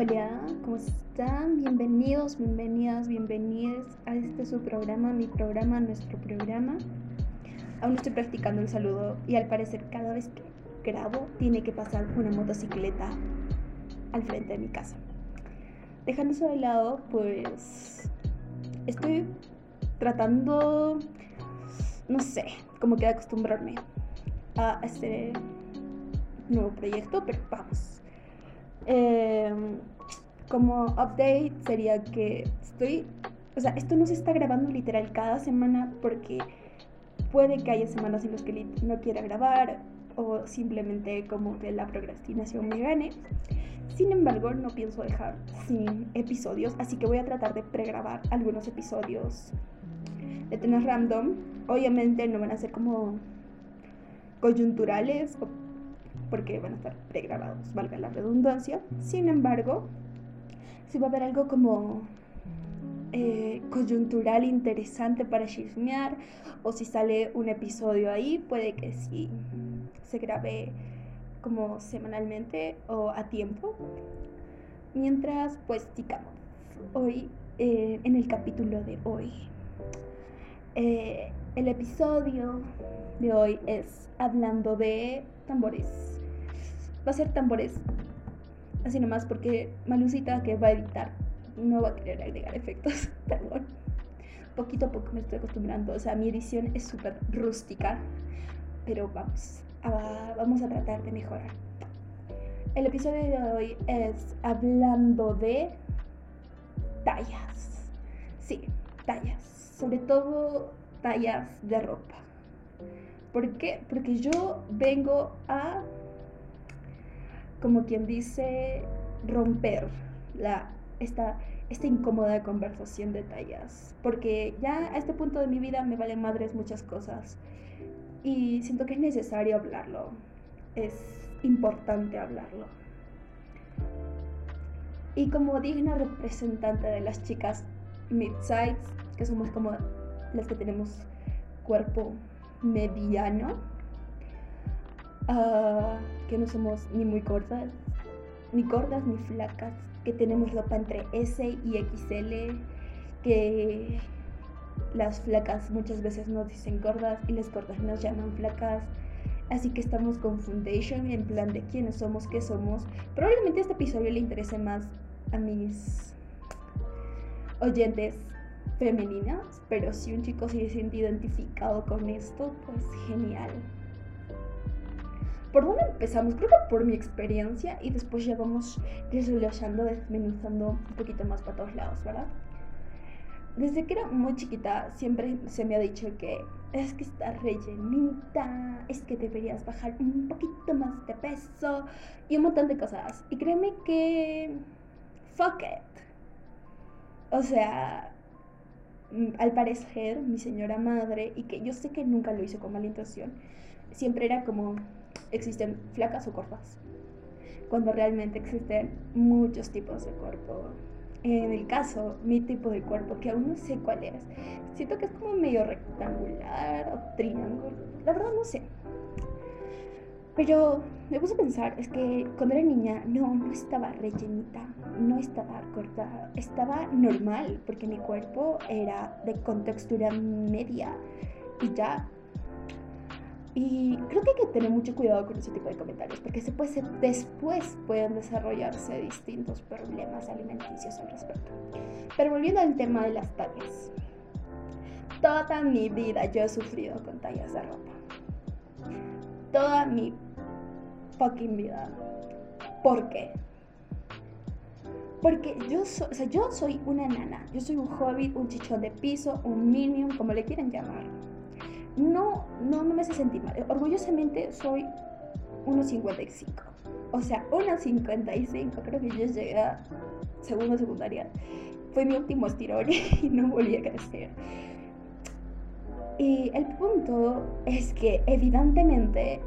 Hola, ¿cómo están? Bienvenidos, bienvenidas, bienvenidas a este su programa, mi programa, nuestro programa. Aún estoy practicando el saludo y al parecer cada vez que grabo tiene que pasar una motocicleta al frente de mi casa. Dejando eso de lado, pues estoy tratando, no sé, como que de acostumbrarme a este nuevo proyecto, pero vamos. Em, como update sería que estoy, o sea, esto no se está grabando literal cada semana porque puede que haya semanas en las que no quiera grabar o simplemente como que la procrastinación me gane. Sin embargo, no pienso dejar sin episodios, así que voy a tratar de pregrabar algunos episodios de tener random. Obviamente no van a ser como coyunturales porque van a estar pregrabados, valga la redundancia. Sin embargo, si va a haber algo como eh, coyuntural interesante para chismear, o si sale un episodio ahí, puede que sí se grabe como semanalmente o a tiempo. Mientras, pues, digamos, hoy, eh, en el capítulo de hoy, eh, el episodio de hoy es hablando de tambores va a ser tambores. Así nomás porque Malucita que va a editar no va a querer agregar efectos. Perdón. Poquito a poco me estoy acostumbrando. O sea, mi edición es súper rústica. Pero vamos, a, vamos a tratar de mejorar. El episodio de hoy es hablando de tallas. Sí, tallas. Sobre todo tallas de ropa. ¿Por qué? Porque yo vengo a como quien dice, romper la, esta, esta incómoda conversación de tallas. Porque ya a este punto de mi vida me valen madres muchas cosas. Y siento que es necesario hablarlo. Es importante hablarlo. Y como digna representante de las chicas mid-size, que somos como las que tenemos cuerpo mediano, Ah, que no somos ni muy cortas, ni gordas ni flacas, que tenemos ropa entre S y XL, que las flacas muchas veces nos dicen gordas y las gordas nos llaman flacas. Así que estamos con Foundation en plan de quiénes somos, qué somos. Probablemente este episodio le interese más a mis oyentes femeninas, pero si un chico se siente identificado con esto, pues genial. ¿Por dónde empezamos? Creo que por mi experiencia y después ya vamos desglosando, desmenuzando un poquito más para todos lados, ¿verdad? Desde que era muy chiquita siempre se me ha dicho que es que está rellenita, es que deberías bajar un poquito más de peso y un montón de cosas. Y créeme que... Fuck it. O sea, mm, al parecer mi señora madre, y que yo sé que nunca lo hizo con mala intención, siempre era como, existen flacas o cortas, cuando realmente existen muchos tipos de cuerpo. En el caso, mi tipo de cuerpo, que aún no sé cuál es, siento que es como medio rectangular o triángulo, la verdad no sé. Pero me puse a pensar, es que cuando era niña no, no estaba rellenita, no estaba corta, estaba normal, porque mi cuerpo era de contextura media y ya y creo que hay que tener mucho cuidado con ese tipo de comentarios, porque después pueden desarrollarse distintos problemas alimenticios al respecto. Pero volviendo al tema de las tallas. Toda mi vida yo he sufrido con tallas de ropa. Toda mi fucking vida. ¿Por qué? Porque yo, soy una nana, yo soy un hobbit, un chichón de piso, un minion, como le quieren llamar no, no, no me hace sentir mal. Orgullosamente soy 1,55. O sea, 1,55. Creo que yo llegué a segundo secundaria. Fue mi último estirón y no volví a crecer. Y el punto es que evidentemente,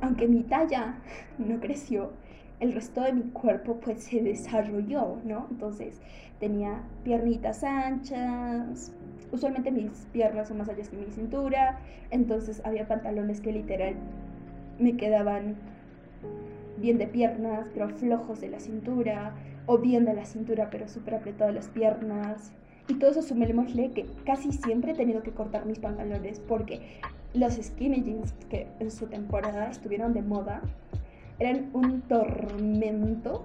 aunque mi talla no creció, el resto de mi cuerpo pues se desarrolló, ¿no? Entonces tenía piernitas anchas, usualmente mis piernas son más altas que mi cintura, entonces había pantalones que literal me quedaban bien de piernas, pero flojos de la cintura, o bien de la cintura, pero súper apretadas las piernas. Y todo eso sumémosle que casi siempre he tenido que cortar mis pantalones porque los skinny jeans que en su temporada estuvieron de moda eran un tormento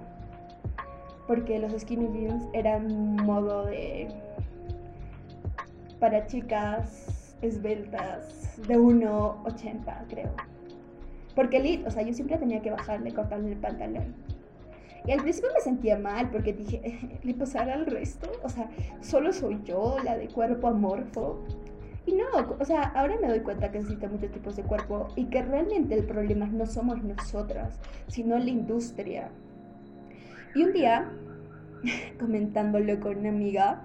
porque los skinny jeans eran modo de para chicas esbeltas de 1,80 creo. Porque elite, o sea, yo siempre tenía que bajarle, cortarle el pantalón. Y al principio me sentía mal porque dije, ¿le pasará al resto? O sea, solo soy yo, la de cuerpo amorfo. Y no, o sea, ahora me doy cuenta que existen muchos tipos de cuerpo y que realmente el problema no somos nosotras, sino la industria. Y un día, comentándolo con una amiga,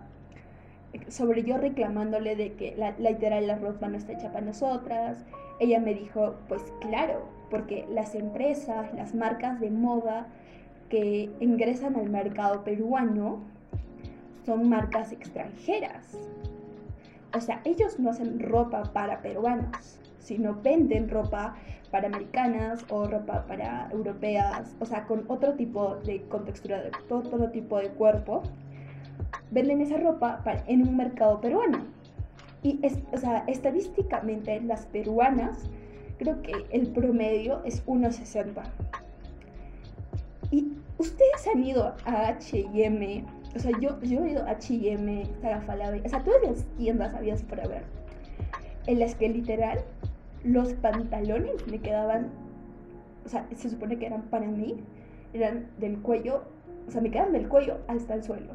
sobre yo reclamándole de que la, literal la ropa no está hecha para nosotras, ella me dijo, pues claro, porque las empresas, las marcas de moda que ingresan al mercado peruano son marcas extranjeras. O sea, ellos no hacen ropa para peruanos, sino venden ropa para americanas o ropa para europeas, o sea, con otro tipo de contextura, de todo, tipo de cuerpo, venden esa ropa en un mercado peruano. Y, o sea, estadísticamente las peruanas, creo que el promedio es 1,60. Y ustedes han ido a H&M o sea, yo, yo he ido a H&M, Falabella, o sea, todas las tiendas había para ver. En las que literal los pantalones me quedaban, o sea, se supone que eran para mí, eran del cuello, o sea, me quedaban del cuello hasta el suelo.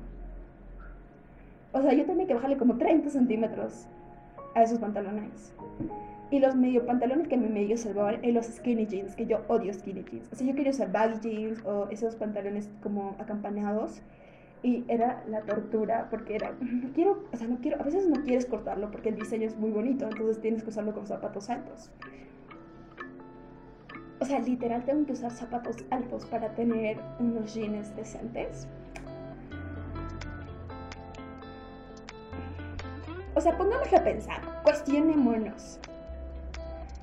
O sea, yo tenía que bajarle como 30 centímetros a esos pantalones. Y los medio pantalones que me medio salvaban eran los skinny jeans, que yo odio skinny jeans. O sea, yo quería usar baggy jeans o esos pantalones como acampanados y era la tortura porque era, no quiero, o sea, no quiero, a veces no quieres cortarlo porque el diseño es muy bonito, entonces tienes que usarlo con zapatos altos. O sea, literal tengo que usar zapatos altos para tener unos jeans decentes. O sea, pongámoslo a pensar, cuestionémonos.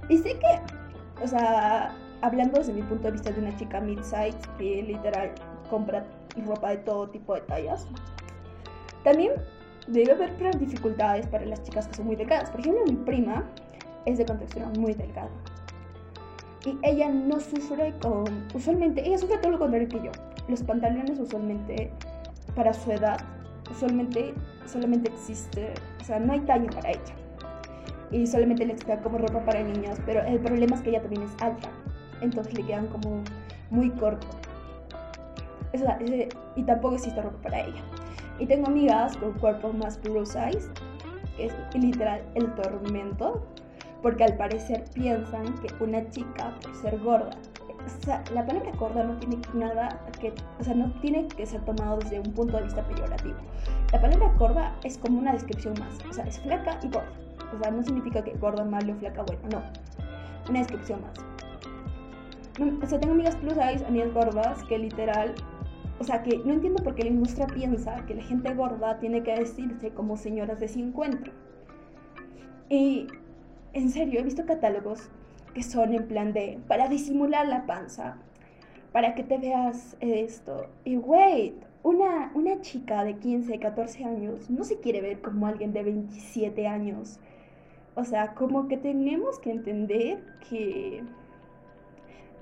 Y sé que, o sea, hablando desde mi punto de vista de una chica mid-size literal compra ropa de todo tipo de tallas. También debe haber dificultades para las chicas que son muy delgadas. Por ejemplo, mi prima es de contextura muy delgada. Y ella no sufre con... Usualmente, ella sufre todo lo contrario que yo. Los pantalones usualmente, para su edad, usualmente solamente existe... O sea, no hay talla para ella. Y solamente le queda como ropa para niños. Pero el problema es que ella también es alta. Entonces le quedan como muy cortos y tampoco existe ropa para ella. Y tengo amigas con cuerpos más plus size, que es literal el tormento, porque al parecer piensan que una chica, por ser gorda, o la palabra gorda no tiene nada que, o sea, no tiene que ser tomado desde un punto de vista peyorativo. La palabra gorda es como una descripción más, o sea, es flaca y gorda. O sea, no significa que gorda malo, flaca bueno, no. Una descripción más. O sea, tengo amigas plus size, amigas gordas, que literal o sea, que no entiendo por qué la industria piensa que la gente gorda tiene que decirse como señoras de 50. Y en serio, he visto catálogos que son en plan de para disimular la panza, para que te veas esto. Y wait, una, una chica de 15, 14 años no se quiere ver como alguien de 27 años. O sea, como que tenemos que entender que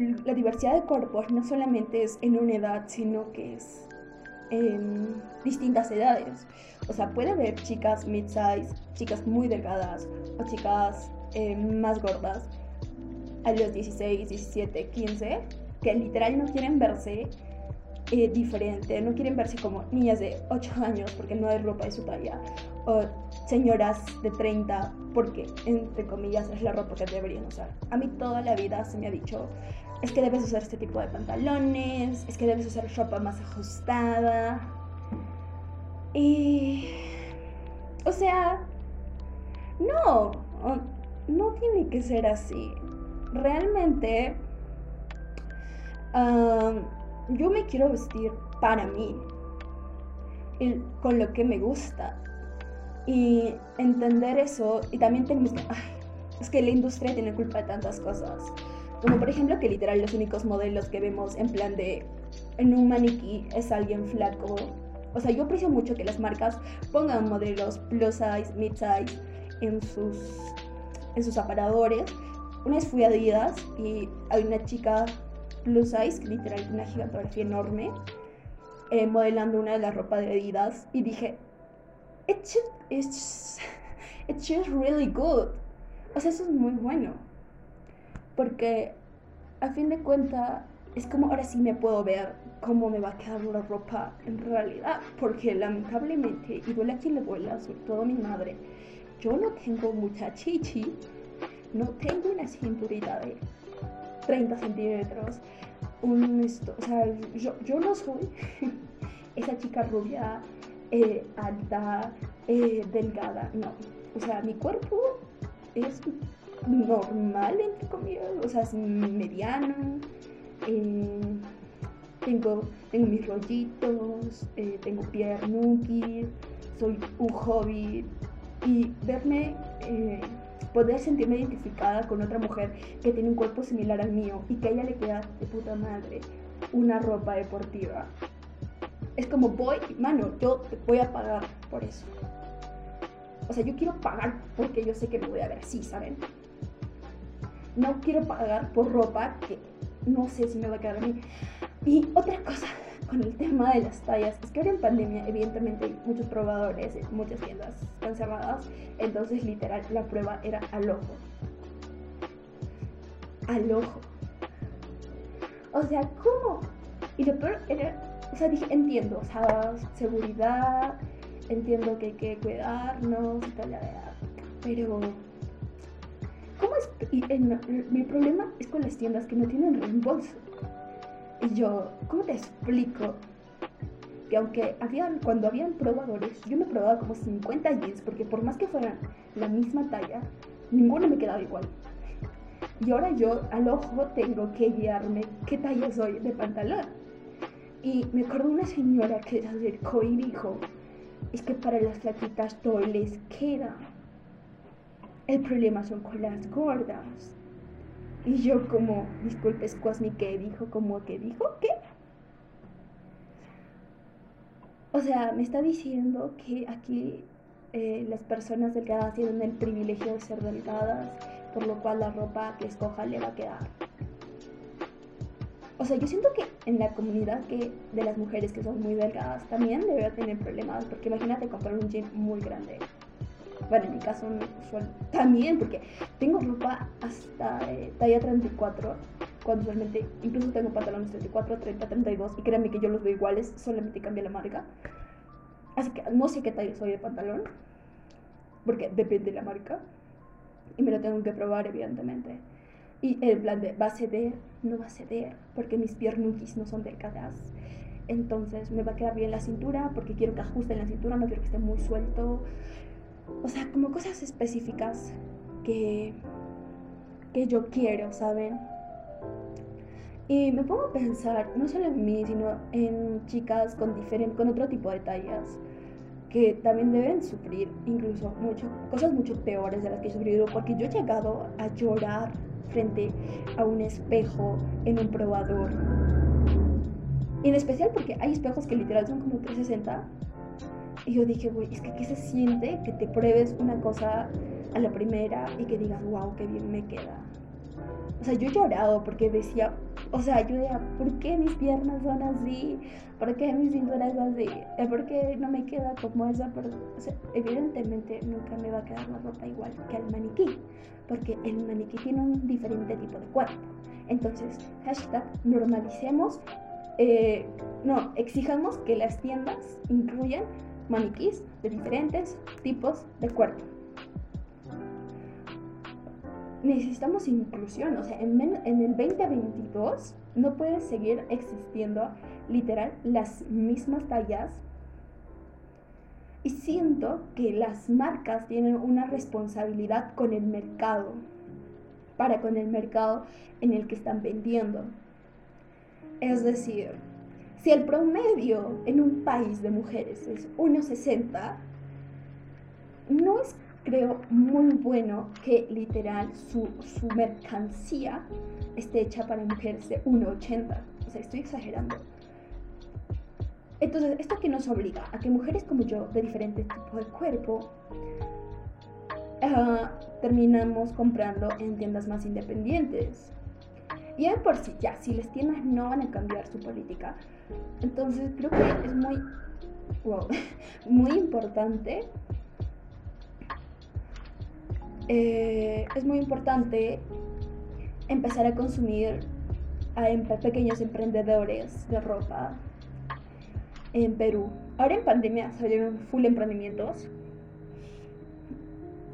la diversidad de cuerpos no solamente es en una edad, sino que es en distintas edades. O sea, puede haber chicas mid-size, chicas muy delgadas o chicas eh, más gordas a los 16, 17, 15, que literal no quieren verse eh, diferente, no quieren verse como niñas de 8 años porque no hay ropa de su talla, o señoras de 30 porque, entre comillas, es la ropa que deberían usar. A mí toda la vida se me ha dicho, es que debes usar este tipo de pantalones, es que debes usar ropa más ajustada. Y... O sea, no, no tiene que ser así. Realmente, yo me quiero vestir para mí, con lo que me gusta. Y entender eso, y también tenemos que, es que la industria tiene culpa de tantas cosas Como por ejemplo que literal los únicos modelos que vemos en plan de en un maniquí es alguien flaco. O sea, yo aprecio mucho que las marcas pongan modelos plus size, mid size en sus, en sus aparadores. Una vez fui a Adidas y hay una chica plus size, literal una gigantografía enorme, eh, modelando una de las ropas de Adidas y dije, it's, it's, it's just really good. O sea, eso es muy bueno. Porque a fin de cuentas es como ahora sí me puedo ver cómo me va a quedar la ropa en realidad. Porque lamentablemente, y duele a quien le vuela, sobre todo a mi madre, yo no tengo mucha chichi, no tengo una cinturita de 30 centímetros. Un esto, o sea, yo, yo no soy esa chica rubia, eh, alta, eh, delgada, no. O sea, mi cuerpo es normal, entre comillas, o sea, es mediano. Eh, tengo, tengo mis rollitos, eh, tengo piernuki, soy un hobby. Y verme, eh, poder sentirme identificada con otra mujer que tiene un cuerpo similar al mío y que a ella le queda de puta madre una ropa deportiva. Es como voy, mano, yo te voy a pagar por eso. O sea, yo quiero pagar porque yo sé que me voy a ver así, ¿saben? No quiero pagar por ropa que no sé si me va a quedar a mí. Y otra cosa con el tema de las tallas es que ahora en pandemia, evidentemente, hay muchos probadores, muchas tiendas están cerradas. Entonces, literal, la prueba era al ojo. Al ojo. O sea, ¿cómo? Y lo peor era, o sea, dije, entiendo, o sea, seguridad, entiendo que hay que cuidarnos y tal, pero ¿cómo es? Y mi problema es con las tiendas que no tienen reembolso. Y yo, ¿cómo te explico? Que aunque habían, cuando habían probadores, yo me probaba como 50 jeans, porque por más que fueran la misma talla, ninguno me quedaba igual. Y ahora yo al ojo tengo que guiarme qué talla soy de pantalón. Y me acuerdo una señora que se acercó y dijo, es que para las flaquitas todo les queda. El problema son con las gordas. Y yo como, disculpe, Squasmy, ¿qué dijo? ¿Cómo que dijo? ¿Qué? O sea, me está diciendo que aquí eh, las personas delgadas tienen el privilegio de ser delgadas, por lo cual la ropa que escoja le va a quedar. O sea, yo siento que en la comunidad que, de las mujeres que son muy delgadas también debe tener problemas, porque imagínate comprar un jean muy grande bueno, en mi caso también, porque tengo ropa hasta eh, talla 34, cuando usualmente incluso tengo pantalones 34, 30, 32, y créanme que yo los veo iguales, solamente cambia la marca. Así que no sé qué talla soy de pantalón, porque depende de la marca, y me lo tengo que probar, evidentemente. Y el plan de, ¿va a ceder? No va a ceder, porque mis piernuquis no son delgadas. Entonces me va a quedar bien la cintura, porque quiero que ajuste la cintura, no quiero que esté muy suelto. O sea, como cosas específicas que, que yo quiero, ¿saben? Y me pongo a pensar, no solo en mí, sino en chicas con, diferente, con otro tipo de tallas, que también deben sufrir incluso mucho, cosas mucho peores de las que he sufrido, porque yo he llegado a llorar frente a un espejo en un probador. En especial porque hay espejos que literal son como 360 y yo dije, güey, es que ¿qué se siente que te pruebes una cosa a la primera y que digas, wow, qué bien me queda? O sea, yo he llorado porque decía, o sea, yo decía, ¿por qué mis piernas son así? ¿Por qué mi cintura es así? ¿Por qué no me queda como esa? O sea, evidentemente nunca me va a quedar la ropa igual que al maniquí, porque el maniquí tiene un diferente tipo de cuerpo. Entonces, hashtag normalicemos, eh, no, exijamos que las tiendas incluyan maniquís de diferentes tipos de cuerpo. Necesitamos inclusión, o sea, en, en el 2022 no puede seguir existiendo literal las mismas tallas y siento que las marcas tienen una responsabilidad con el mercado, para con el mercado en el que están vendiendo. Es decir, si el promedio en un país de mujeres es 1,60, no es creo muy bueno que literal su, su mercancía esté hecha para mujeres de 1,80. O sea, estoy exagerando. Entonces, ¿esto que nos obliga? A que mujeres como yo, de diferente tipo de cuerpo, ah, terminamos comprando en tiendas más independientes. Y de por sí, ya, si las tiendas no van a cambiar su política, entonces creo que es muy, wow, muy importante. Eh, es muy importante empezar a consumir a pequeños emprendedores de ropa en Perú. Ahora en pandemia salieron full emprendimientos.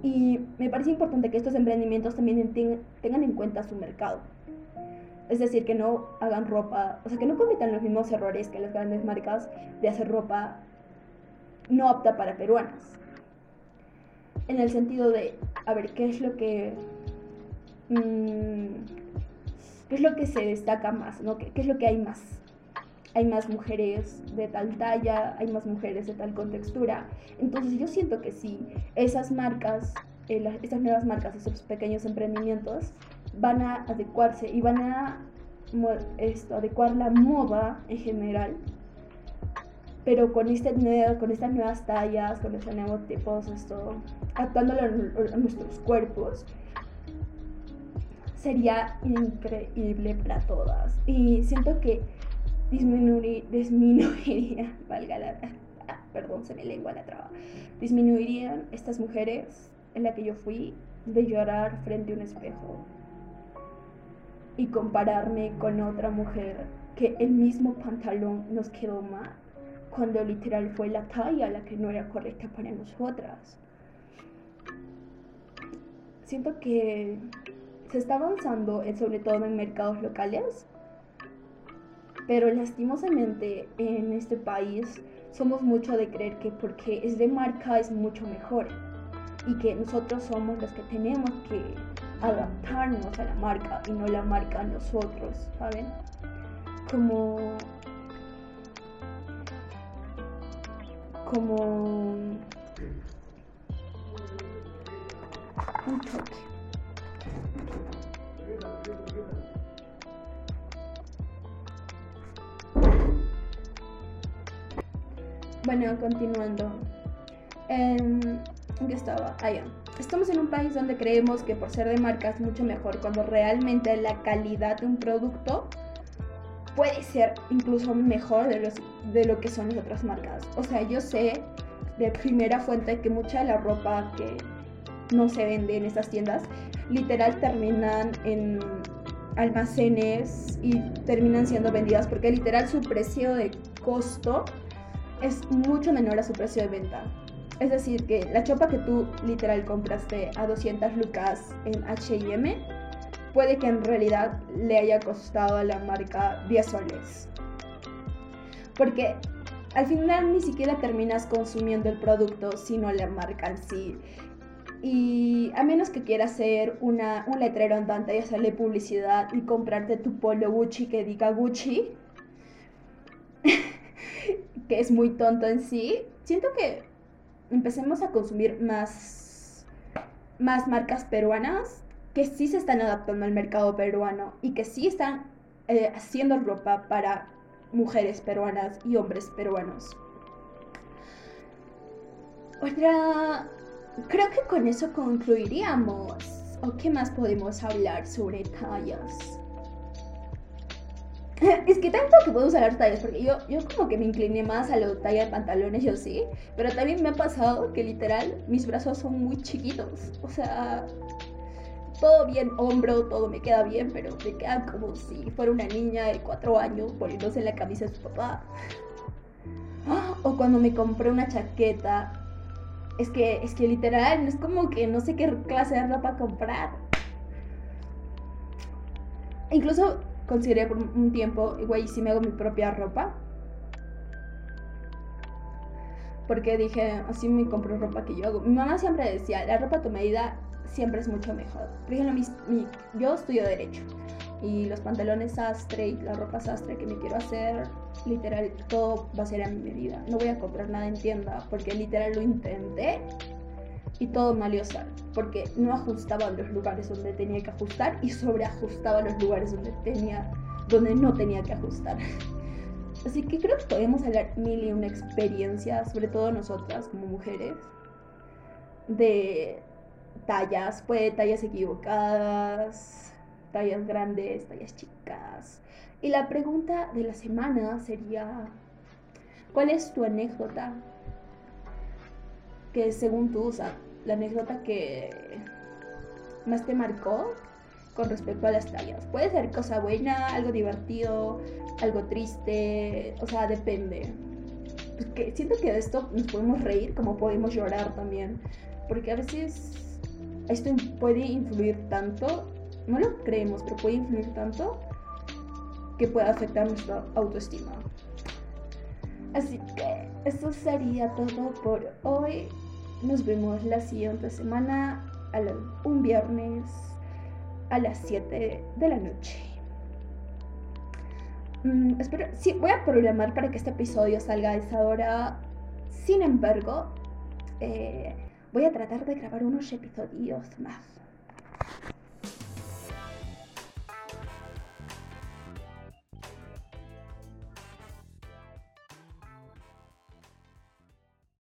Y me parece importante que estos emprendimientos también tengan en cuenta su mercado. Es decir, que no hagan ropa, o sea, que no cometan los mismos errores que las grandes marcas de hacer ropa no apta para peruanas. En el sentido de, a ver, ¿qué es lo que... Mm, ¿Qué es lo que se destaca más? ¿no? ¿Qué, ¿Qué es lo que hay más? hay más mujeres de tal talla, hay más mujeres de tal contextura. Entonces yo siento que sí, esas marcas, eh, esas nuevas marcas, esos pequeños emprendimientos van a adecuarse y van a esto, adecuar la moda en general, pero con, este nuevo, con estas nuevas tallas, con estos nuevos tipos, esto, actuándolo a nuestros cuerpos, sería increíble para todas. Y siento que disminuiría, valga la, perdón, lengua la traba, disminuirían estas mujeres en la que yo fui de llorar frente a un espejo y compararme con otra mujer que el mismo pantalón nos quedó mal cuando literal fue la talla la que no era correcta para nosotras. Siento que se está avanzando, sobre todo en mercados locales, pero lastimosamente en este país somos mucho de creer que porque es de marca es mucho mejor y que nosotros somos los que tenemos que adaptarnos a la marca y no la marca a nosotros, ¿saben? Como como un toque. Bueno, continuando. ¿En qué estaba? Ah, Estamos en un país donde creemos que por ser de marca es mucho mejor, cuando realmente la calidad de un producto puede ser incluso mejor de, los, de lo que son las otras marcas. O sea, yo sé de primera fuente que mucha de la ropa que no se vende en estas tiendas, literal terminan en almacenes y terminan siendo vendidas porque literal su precio de costo es mucho menor a su precio de venta. Es decir, que la chopa que tú literal compraste a 200 lucas en HM, puede que en realidad le haya costado a la marca 10 soles. Porque al final ni siquiera terminas consumiendo el producto, sino la marca en sí. Y a menos que quieras hacer una, un letrero andante y hacerle publicidad y comprarte tu polo Gucci que diga Gucci, que es muy tonto en sí, siento que empecemos a consumir más, más marcas peruanas que sí se están adaptando al mercado peruano y que sí están eh, haciendo ropa para mujeres peruanas y hombres peruanos. Otra, creo que con eso concluiríamos. ¿O qué más podemos hablar sobre tallas? Es que tanto que puedo usar tallas, porque yo, yo como que me incliné más a la talla de pantalones, yo sí, pero también me ha pasado que literal mis brazos son muy chiquitos, o sea, todo bien, hombro, todo me queda bien, pero me queda como si fuera una niña de cuatro años poniéndose la camisa de su papá. O cuando me compré una chaqueta, es que, es que literal, es como que no sé qué clase de ropa comprar. Incluso consideré por un tiempo, igual si me hago mi propia ropa. Porque dije, así me compro ropa que yo hago. Mi mamá siempre decía, la ropa a tu medida siempre es mucho mejor. Por ejemplo, yo estudio Derecho y los pantalones sastre y la ropa sastre que me quiero hacer, literal, todo va a ser a mi medida. No voy a comprar nada en tienda porque literal lo intenté y todo maliosa, porque no ajustaba los lugares donde tenía que ajustar y sobreajustaba los lugares donde, tenía, donde no tenía que ajustar. Así que creo que podemos hablar mil y una experiencia, sobre todo nosotras como mujeres, de tallas, puede tallas equivocadas, tallas grandes, tallas chicas. Y la pregunta de la semana sería, ¿cuál es tu anécdota? Que según tú, o sea, la anécdota que más te marcó con respecto a las tallas. Puede ser cosa buena, algo divertido, algo triste, o sea, depende. Porque siento que de esto nos podemos reír como podemos llorar también. Porque a veces esto puede influir tanto, no lo creemos, pero puede influir tanto que puede afectar nuestra autoestima. Así que eso sería todo por hoy. Nos vemos la siguiente semana, un viernes a las 7 de la noche. Mm, espero, sí, voy a programar para que este episodio salga a esa hora. Sin embargo, eh, voy a tratar de grabar unos episodios más.